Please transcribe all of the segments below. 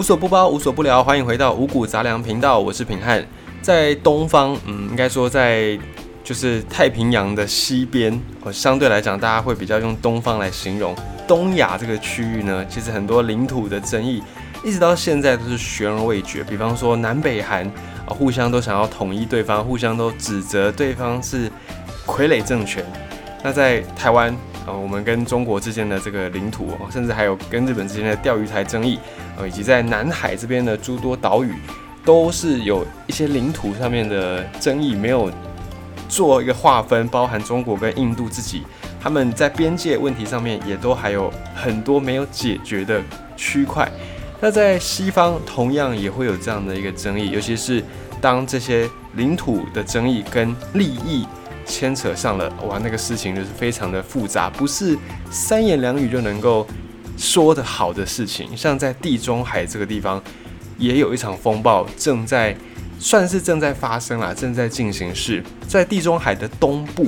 无所不包，无所不聊，欢迎回到五谷杂粮频道，我是品汉。在东方，嗯，应该说在就是太平洋的西边，哦，相对来讲，大家会比较用东方来形容东亚这个区域呢。其实很多领土的争议，一直到现在都是悬而未决。比方说南北韩啊，互相都想要统一对方，互相都指责对方是傀儡政权。那在台湾。我们跟中国之间的这个领土，甚至还有跟日本之间的钓鱼台争议，呃，以及在南海这边的诸多岛屿，都是有一些领土上面的争议，没有做一个划分，包含中国跟印度自己，他们在边界问题上面也都还有很多没有解决的区块。那在西方同样也会有这样的一个争议，尤其是当这些领土的争议跟利益。牵扯上了哇，那个事情就是非常的复杂，不是三言两语就能够说的好的事情。像在地中海这个地方，也有一场风暴正在，算是正在发生啦，正在进行式。在地中海的东部，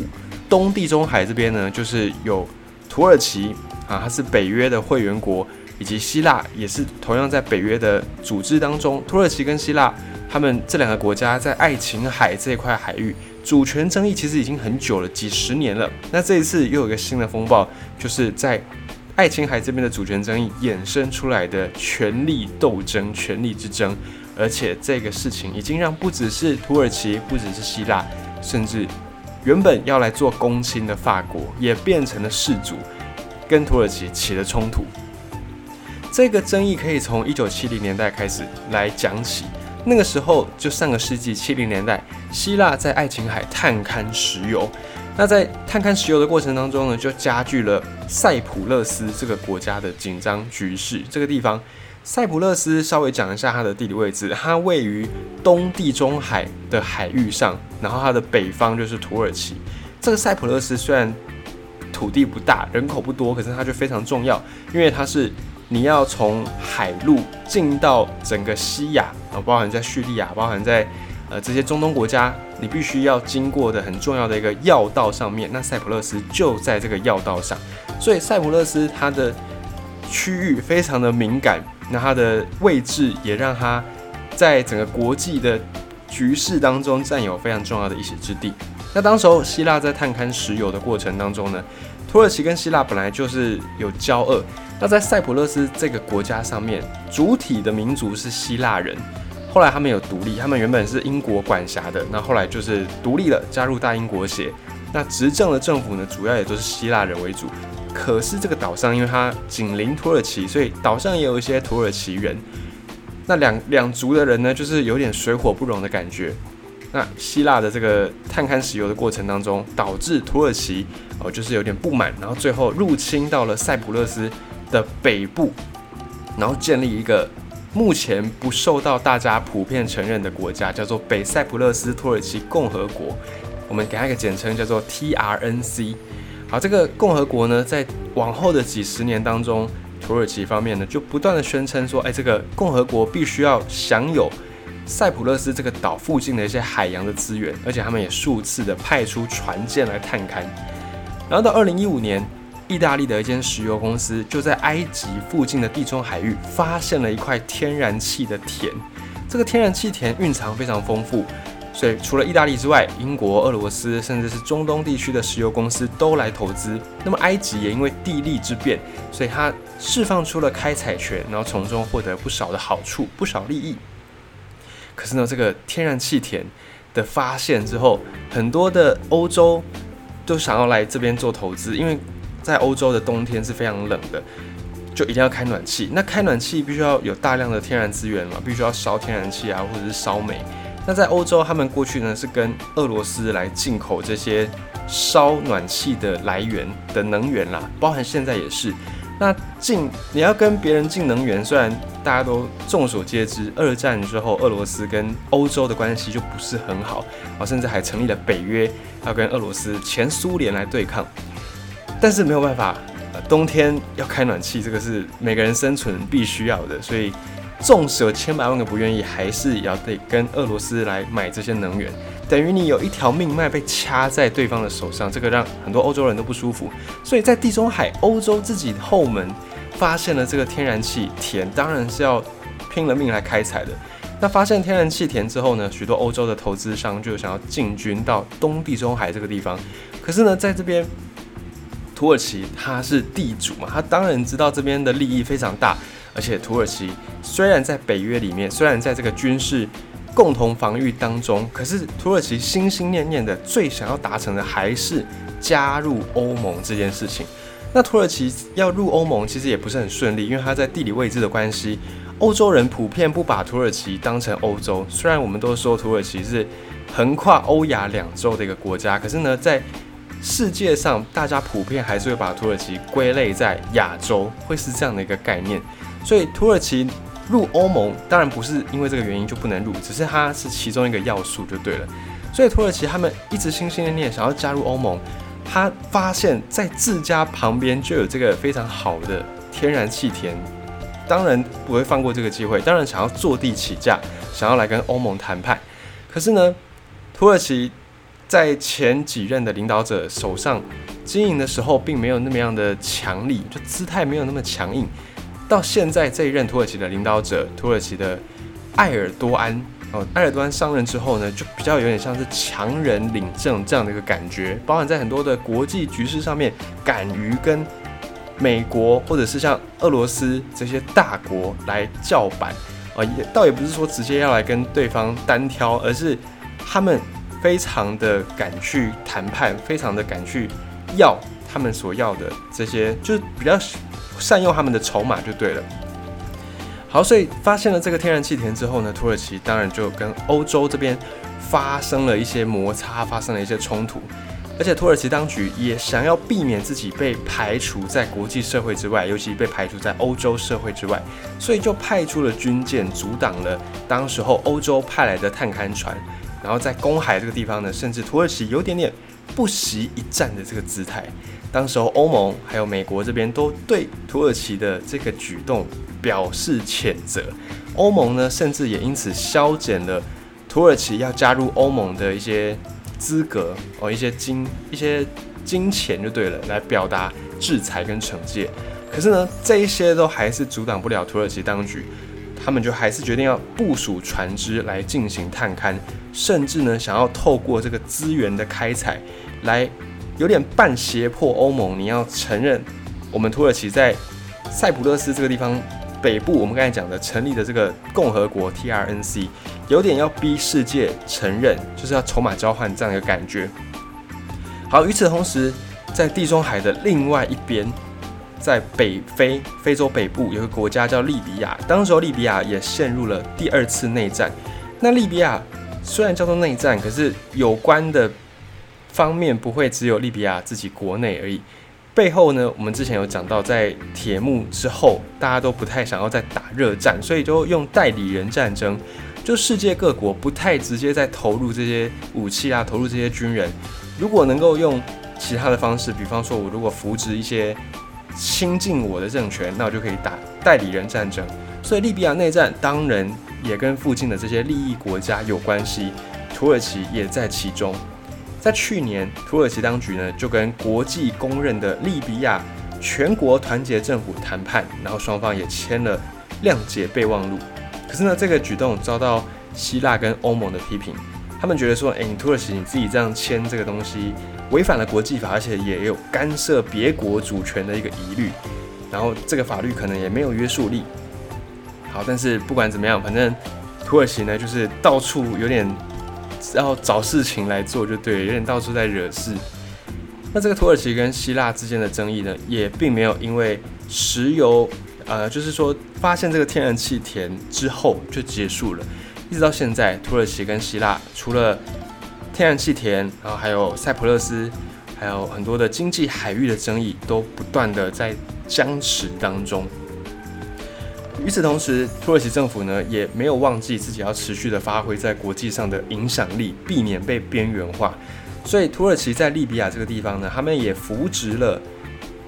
东地中海这边呢，就是有土耳其啊，它是北约的会员国，以及希腊也是同样在北约的组织当中。土耳其跟希腊，他们这两个国家在爱琴海这块海域。主权争议其实已经很久了，几十年了。那这一次又有一个新的风暴，就是在爱琴海这边的主权争议衍生出来的权力斗争、权力之争。而且这个事情已经让不只是土耳其，不只是希腊，甚至原本要来做公亲的法国，也变成了世主，跟土耳其起了冲突。这个争议可以从一九七零年代开始来讲起。那个时候就上个世纪七零年代，希腊在爱琴海探勘石油。那在探勘石油的过程当中呢，就加剧了塞浦路斯这个国家的紧张局势。这个地方，塞浦路斯稍微讲一下它的地理位置，它位于东地中海的海域上，然后它的北方就是土耳其。这个塞浦路斯虽然土地不大，人口不多，可是它就非常重要，因为它是。你要从海路进到整个西亚啊，包含在叙利亚，包含在呃这些中东国家，你必须要经过的很重要的一个要道上面。那塞浦路斯就在这个要道上，所以塞浦路斯它的区域非常的敏感，那它的位置也让它在整个国际的局势当中占有非常重要的一席之地。那当时候希腊在探勘石油的过程当中呢，土耳其跟希腊本来就是有交恶。那在塞浦路斯这个国家上面，主体的民族是希腊人，后来他们有独立，他们原本是英国管辖的，那后来就是独立了，加入大英国协。那执政的政府呢，主要也都是希腊人为主。可是这个岛上，因为它紧邻土耳其，所以岛上也有一些土耳其人。那两两族的人呢，就是有点水火不容的感觉。那希腊的这个探勘石油的过程当中，导致土耳其哦，就是有点不满，然后最后入侵到了塞浦路斯。的北部，然后建立一个目前不受到大家普遍承认的国家，叫做北塞浦路斯土耳其共和国。我们给它一个简称，叫做 TRNC。好，这个共和国呢，在往后的几十年当中，土耳其方面呢，就不断的宣称说，哎，这个共和国必须要享有塞浦路斯这个岛附近的一些海洋的资源，而且他们也数次的派出船舰来探勘。然后到二零一五年。意大利的一间石油公司就在埃及附近的地中海域发现了一块天然气的田，这个天然气田蕴藏非常丰富，所以除了意大利之外，英国、俄罗斯甚至是中东地区的石油公司都来投资。那么埃及也因为地利之便，所以它释放出了开采权，然后从中获得不少的好处、不少利益。可是呢，这个天然气田的发现之后，很多的欧洲都想要来这边做投资，因为。在欧洲的冬天是非常冷的，就一定要开暖气。那开暖气必须要有大量的天然资源嘛，必须要烧天然气啊，或者是烧煤。那在欧洲，他们过去呢是跟俄罗斯来进口这些烧暖气的来源的能源啦，包含现在也是。那进你要跟别人进能源，虽然大家都众所皆知，二战之后俄罗斯跟欧洲的关系就不是很好，啊，甚至还成立了北约，要跟俄罗斯前苏联来对抗。但是没有办法，呃，冬天要开暖气，这个是每个人生存必须要的，所以纵使有千百万个不愿意，还是要得跟俄罗斯来买这些能源，等于你有一条命脉被掐在对方的手上，这个让很多欧洲人都不舒服。所以在地中海，欧洲自己后门发现了这个天然气田，当然是要拼了命来开采的。那发现天然气田之后呢，许多欧洲的投资商就想要进军到东地中海这个地方。可是呢，在这边土耳其它是地主嘛，他当然知道这边的利益非常大。而且土耳其虽然在北约里面，虽然在这个军事共同防御当中，可是土耳其心心念念的最想要达成的还是加入欧盟这件事情。那土耳其要入欧盟其实也不是很顺利，因为它在地理位置的关系，欧洲人普遍不把土耳其当成欧洲。虽然我们都说土耳其是横跨欧亚两洲的一个国家，可是呢，在世界上大家普遍还是会把土耳其归类在亚洲，会是这样的一个概念。所以土耳其入欧盟当然不是因为这个原因就不能入，只是它是其中一个要素就对了。所以土耳其他们一直心心念念想要加入欧盟，他发现，在自家旁边就有这个非常好的天然气田，当然不会放过这个机会，当然想要坐地起价，想要来跟欧盟谈判。可是呢，土耳其在前几任的领导者手上经营的时候，并没有那么样的强力，就姿态没有那么强硬。到现在这一任土耳其的领导者，土耳其的埃尔多安哦，埃尔多安上任之后呢，就比较有点像是强人领政这样的一个感觉，包含在很多的国际局势上面，敢于跟美国或者是像俄罗斯这些大国来叫板啊，也倒也不是说直接要来跟对方单挑，而是他们非常的敢去谈判，非常的敢去要他们所要的这些，就是比较。善用他们的筹码就对了。好，所以发现了这个天然气田之后呢，土耳其当然就跟欧洲这边发生了一些摩擦，发生了一些冲突。而且土耳其当局也想要避免自己被排除在国际社会之外，尤其被排除在欧洲社会之外，所以就派出了军舰阻挡了当时候欧洲派来的探勘船。然后在公海这个地方呢，甚至土耳其有点点不惜一战的这个姿态。当时候，欧盟还有美国这边都对土耳其的这个举动表示谴责。欧盟呢，甚至也因此削减了土耳其要加入欧盟的一些资格哦，一些金一些金钱就对了，来表达制裁跟惩戒。可是呢，这一些都还是阻挡不了土耳其当局，他们就还是决定要部署船只来进行探勘，甚至呢，想要透过这个资源的开采来。有点半胁迫欧盟，你要承认我们土耳其在塞浦路斯这个地方北部，我们刚才讲的成立的这个共和国 TRNC，有点要逼世界承认，就是要筹码交换这样一个感觉。好，与此同时，在地中海的另外一边，在北非非洲北部有个国家叫利比亚，当时候利比亚也陷入了第二次内战。那利比亚虽然叫做内战，可是有关的。方面不会只有利比亚自己国内而已，背后呢，我们之前有讲到，在铁幕之后，大家都不太想要再打热战，所以就用代理人战争，就世界各国不太直接在投入这些武器啊，投入这些军人，如果能够用其他的方式，比方说我如果扶植一些亲近我的政权，那我就可以打代理人战争。所以利比亚内战当然也跟附近的这些利益国家有关系，土耳其也在其中。在去年，土耳其当局呢就跟国际公认的利比亚全国团结政府谈判，然后双方也签了谅解备忘录。可是呢，这个举动遭到希腊跟欧盟的批评，他们觉得说，哎，你土耳其你自己这样签这个东西，违反了国际法，而且也有干涉别国主权的一个疑虑，然后这个法律可能也没有约束力。好，但是不管怎么样，反正土耳其呢就是到处有点。然后找事情来做就对，有点到处在惹事。那这个土耳其跟希腊之间的争议呢，也并没有因为石油，呃，就是说发现这个天然气田之后就结束了。一直到现在，土耳其跟希腊除了天然气田，然后还有塞浦路斯，还有很多的经济海域的争议，都不断的在僵持当中。与此同时，土耳其政府呢也没有忘记自己要持续的发挥在国际上的影响力，避免被边缘化。所以，土耳其在利比亚这个地方呢，他们也扶植了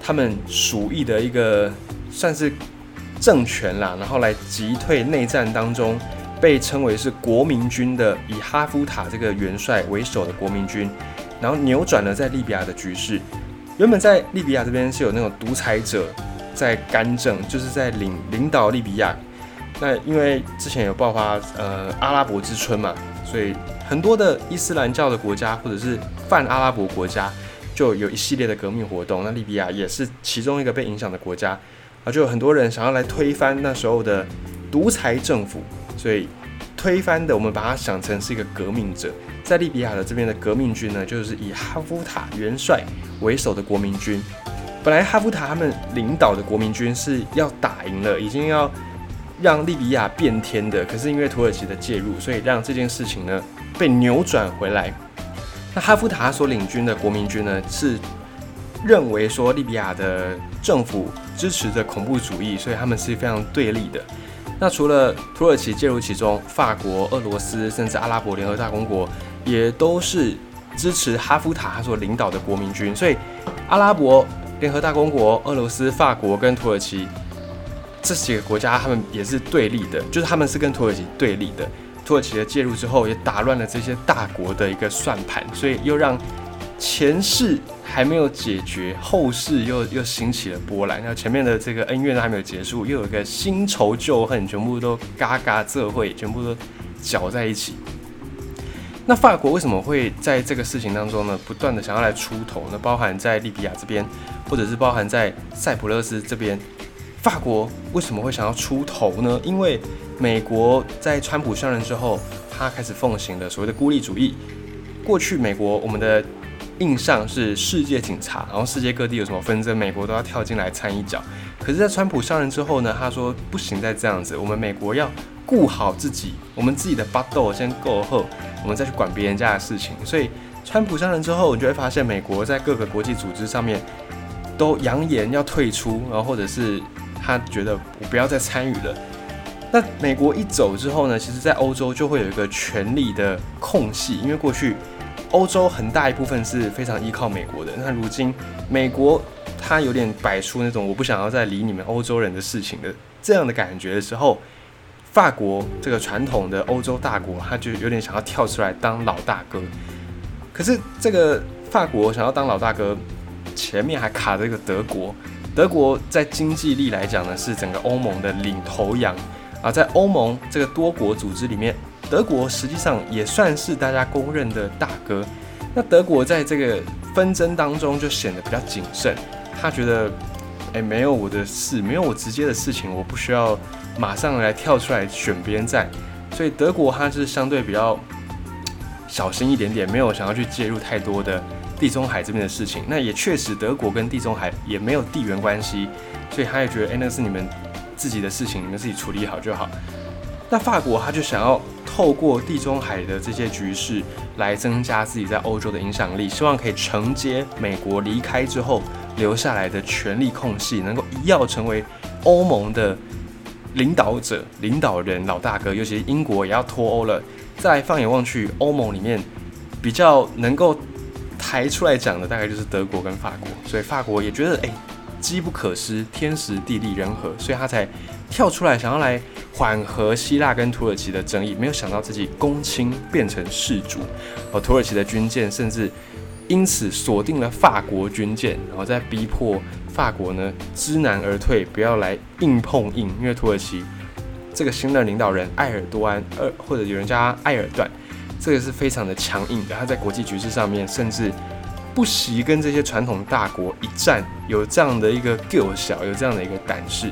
他们属意的一个算是政权啦，然后来击退内战当中被称为是国民军的以哈夫塔这个元帅为首的国民军，然后扭转了在利比亚的局势。原本在利比亚这边是有那种独裁者。在干政，就是在领领导利比亚，那因为之前有爆发呃阿拉伯之春嘛，所以很多的伊斯兰教的国家或者是泛阿拉伯国家就有一系列的革命活动。那利比亚也是其中一个被影响的国家啊，就有很多人想要来推翻那时候的独裁政府，所以推翻的我们把它想成是一个革命者。在利比亚的这边的革命军呢，就是以哈夫塔元帅为首的国民军。本来哈夫塔他们领导的国民军是要打赢了，已经要。让利比亚变天的，可是因为土耳其的介入，所以让这件事情呢被扭转回来。那哈夫塔所领军的国民军呢，是认为说利比亚的政府支持着恐怖主义，所以他们是非常对立的。那除了土耳其介入其中，法国、俄罗斯甚至阿拉伯联合大公国也都是支持哈夫塔他所领导的国民军。所以阿拉伯联合大公国、俄罗斯、法国跟土耳其。这几个国家他们也是对立的，就是他们是跟土耳其对立的。土耳其的介入之后，也打乱了这些大国的一个算盘，所以又让前世还没有解决，后世又又兴起了波澜。那前面的这个恩怨都还没有结束，又有一个新仇旧恨，全部都嘎嘎这会，全部都搅在一起。那法国为什么会在这个事情当中呢，不断的想要来出头呢？包含在利比亚这边，或者是包含在塞浦路斯这边。法国为什么会想要出头呢？因为美国在川普上任之后，他开始奉行了所谓的孤立主义。过去美国我们的印象是世界警察，然后世界各地有什么纷争，美国都要跳进来掺一脚。可是，在川普上任之后呢，他说不行，再这样子，我们美国要顾好自己，我们自己的巴豆先够后，我们再去管别人家的事情。所以，川普上任之后，你就会发现美国在各个国际组织上面都扬言要退出，然后或者是。他觉得我不要再参与了。那美国一走之后呢？其实，在欧洲就会有一个权力的空隙，因为过去欧洲很大一部分是非常依靠美国的。那如今美国他有点摆出那种我不想要再理你们欧洲人的事情的这样的感觉的时候，法国这个传统的欧洲大国，他就有点想要跳出来当老大哥。可是这个法国想要当老大哥，前面还卡着一个德国。德国在经济力来讲呢，是整个欧盟的领头羊啊，在欧盟这个多国组织里面，德国实际上也算是大家公认的大哥。那德国在这个纷争当中就显得比较谨慎，他觉得，哎，没有我的事，没有我直接的事情，我不需要马上来跳出来选边站，所以德国它是相对比较小心一点点，没有想要去介入太多的。地中海这边的事情，那也确实，德国跟地中海也没有地缘关系，所以他也觉得，哎，那是你们自己的事情，你们自己处理好就好。那法国他就想要透过地中海的这些局势来增加自己在欧洲的影响力，希望可以承接美国离开之后留下来的权力空隙，能够一要成为欧盟的领导者、领导人、老大哥。尤其是英国也要脱欧了，再放眼望去，欧盟里面比较能够。抬出来讲的大概就是德国跟法国，所以法国也觉得哎，机不可失，天时地利人和，所以他才跳出来想要来缓和希腊跟土耳其的争议。没有想到自己公卿变成世主，哦，土耳其的军舰甚至因此锁定了法国军舰，然后再逼迫法国呢知难而退，不要来硬碰硬。因为土耳其这个新的领导人埃尔多安，呃，或者有人叫他埃尔段。这个是非常的强硬的，他在国际局势上面甚至不惜跟这些传统大国一战，有这样的一个够小，有这样的一个胆识。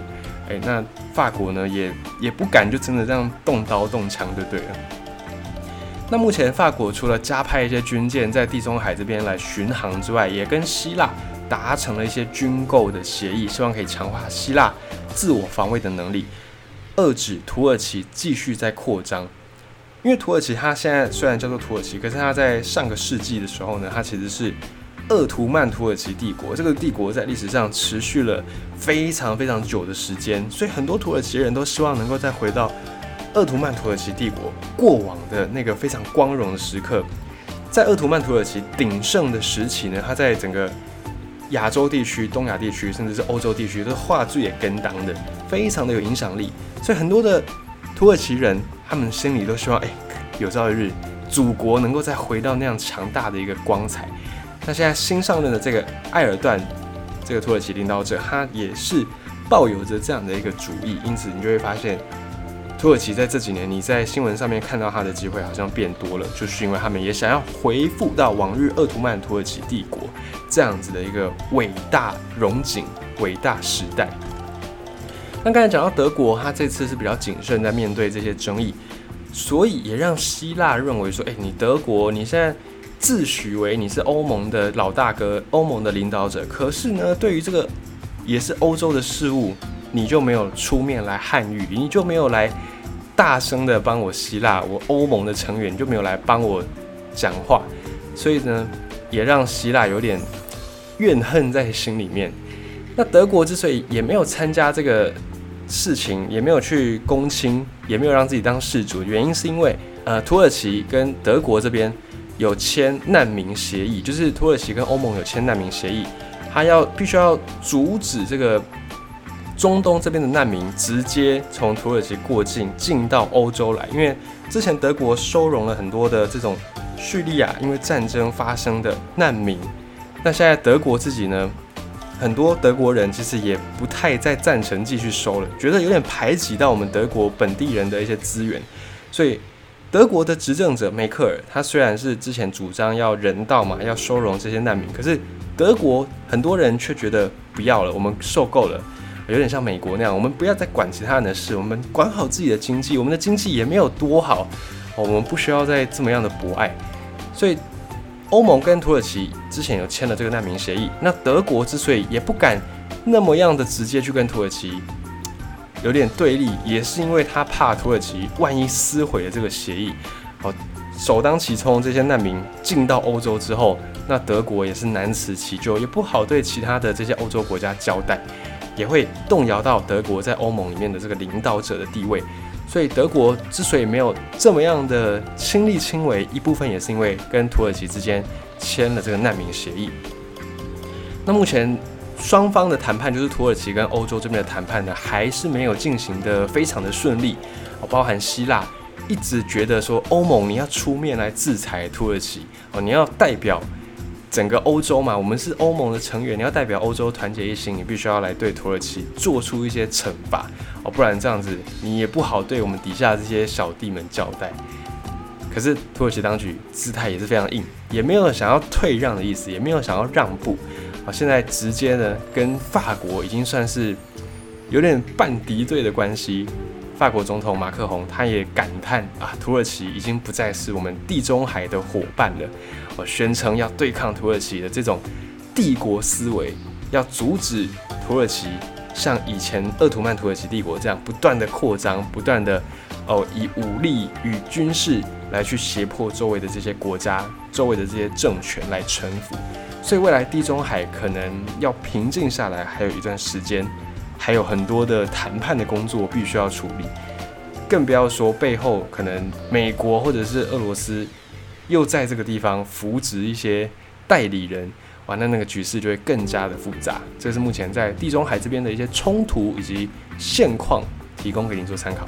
哎，那法国呢也也不敢就真的这样动刀动枪就对了。那目前法国除了加派一些军舰在地中海这边来巡航之外，也跟希腊达成了一些军购的协议，希望可以强化希腊自我防卫的能力，遏制土耳其继续在扩张。因为土耳其它现在虽然叫做土耳其，可是它在上个世纪的时候呢，它其实是鄂图曼土耳其帝国。这个帝国在历史上持续了非常非常久的时间，所以很多土耳其人都希望能够再回到鄂图曼土耳其帝国过往的那个非常光荣的时刻。在鄂图曼土耳其鼎盛的时期呢，它在整个亚洲地区、东亚地区，甚至是欧洲地区，都是画最也跟当的，非常的有影响力。所以很多的土耳其人。他们心里都希望，哎，有朝一日祖国能够再回到那样强大的一个光彩。那现在新上任的这个埃尔段，这个土耳其领导者，他也是抱有着这样的一个主意。因此，你就会发现，土耳其在这几年，你在新闻上面看到他的机会好像变多了，就是因为他们也想要回复到往日鄂图曼土耳其帝国这样子的一个伟大荣景、伟大时代。那刚才讲到德国，他这次是比较谨慎在面对这些争议，所以也让希腊认为说，哎，你德国你现在自诩为你是欧盟的老大哥、欧盟的领导者，可是呢，对于这个也是欧洲的事物，你就没有出面来捍御，你就没有来大声的帮我希腊，我欧盟的成员就没有来帮我讲话，所以呢，也让希腊有点怨恨在心里面。那德国之所以也没有参加这个。事情也没有去公亲，也没有让自己当事主，原因是因为呃，土耳其跟德国这边有签难民协议，就是土耳其跟欧盟有签难民协议，他要必须要阻止这个中东这边的难民直接从土耳其过境进到欧洲来，因为之前德国收容了很多的这种叙利亚因为战争发生的难民，那现在德国自己呢？很多德国人其实也不太再赞成继续收了，觉得有点排挤到我们德国本地人的一些资源，所以德国的执政者梅克尔，他虽然是之前主张要人道嘛，要收容这些难民，可是德国很多人却觉得不要了，我们受够了，有点像美国那样，我们不要再管其他人的事，我们管好自己的经济，我们的经济也没有多好，我们不需要再这么样的博爱，所以。欧盟跟土耳其之前有签了这个难民协议，那德国之所以也不敢那么样的直接去跟土耳其有点对立，也是因为他怕土耳其万一撕毁了这个协议，哦，首当其冲这些难民进到欧洲之后，那德国也是难辞其咎，也不好对其他的这些欧洲国家交代，也会动摇到德国在欧盟里面的这个领导者的地位。所以德国之所以没有这么样的亲力亲为，一部分也是因为跟土耳其之间签了这个难民协议。那目前双方的谈判，就是土耳其跟欧洲这边的谈判呢，还是没有进行的非常的顺利。包含希腊一直觉得说欧盟你要出面来制裁土耳其，哦，你要代表。整个欧洲嘛，我们是欧盟的成员，你要代表欧洲团结一心，你必须要来对土耳其做出一些惩罚哦，不然这样子你也不好对我们底下这些小弟们交代。可是土耳其当局姿态也是非常硬，也没有想要退让的意思，也没有想要让步啊。现在直接呢跟法国已经算是有点半敌对的关系。法国总统马克宏他也感叹啊，土耳其已经不再是我们地中海的伙伴了。我宣称要对抗土耳其的这种帝国思维，要阻止土耳其像以前鄂图曼土耳其帝国这样不断的扩张，不断的哦以武力与军事来去胁迫周围的这些国家、周围的这些政权来臣服。所以未来地中海可能要平静下来，还有一段时间。还有很多的谈判的工作必须要处理，更不要说背后可能美国或者是俄罗斯又在这个地方扶植一些代理人，完了那个局势就会更加的复杂。这是目前在地中海这边的一些冲突以及现况，提供给您做参考。